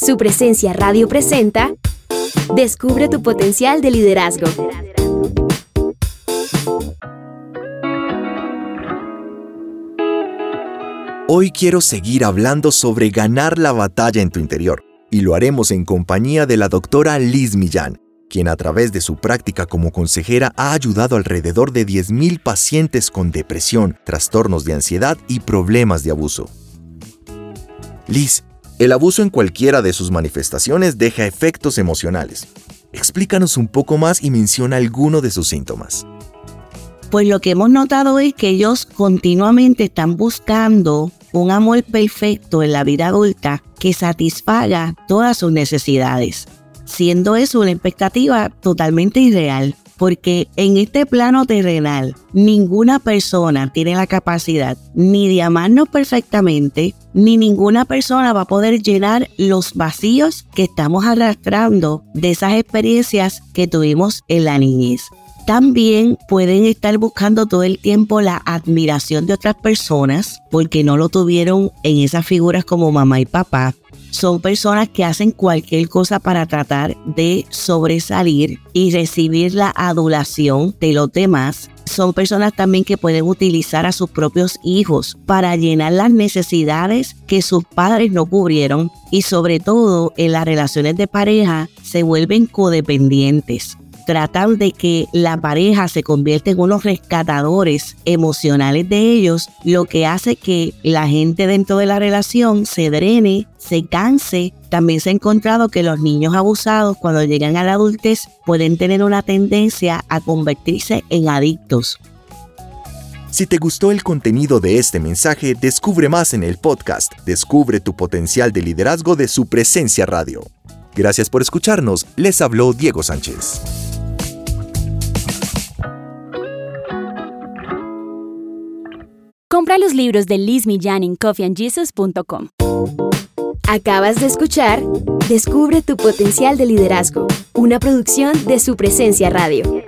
Su presencia radio presenta Descubre tu potencial de liderazgo. Hoy quiero seguir hablando sobre ganar la batalla en tu interior, y lo haremos en compañía de la doctora Liz Millán, quien a través de su práctica como consejera ha ayudado alrededor de 10.000 pacientes con depresión, trastornos de ansiedad y problemas de abuso. Liz, el abuso en cualquiera de sus manifestaciones deja efectos emocionales. Explícanos un poco más y menciona alguno de sus síntomas. Pues lo que hemos notado es que ellos continuamente están buscando un amor perfecto en la vida adulta que satisfaga todas sus necesidades siendo eso una expectativa totalmente irreal, porque en este plano terrenal ninguna persona tiene la capacidad ni de amarnos perfectamente, ni ninguna persona va a poder llenar los vacíos que estamos arrastrando de esas experiencias que tuvimos en la niñez. También pueden estar buscando todo el tiempo la admiración de otras personas porque no lo tuvieron en esas figuras como mamá y papá son personas que hacen cualquier cosa para tratar de sobresalir y recibir la adulación de los demás. Son personas también que pueden utilizar a sus propios hijos para llenar las necesidades que sus padres no cubrieron y sobre todo en las relaciones de pareja se vuelven codependientes tratan de que la pareja se convierta en unos rescatadores emocionales de ellos, lo que hace que la gente dentro de la relación se drene, se canse. También se ha encontrado que los niños abusados cuando llegan a la adultez pueden tener una tendencia a convertirse en adictos. Si te gustó el contenido de este mensaje, descubre más en el podcast Descubre tu potencial de liderazgo de su presencia radio. Gracias por escucharnos, les habló Diego Sánchez. Compra los libros de Liz Millán en coffeeandjesus.com. Acabas de escuchar Descubre tu potencial de liderazgo, una producción de su presencia radio.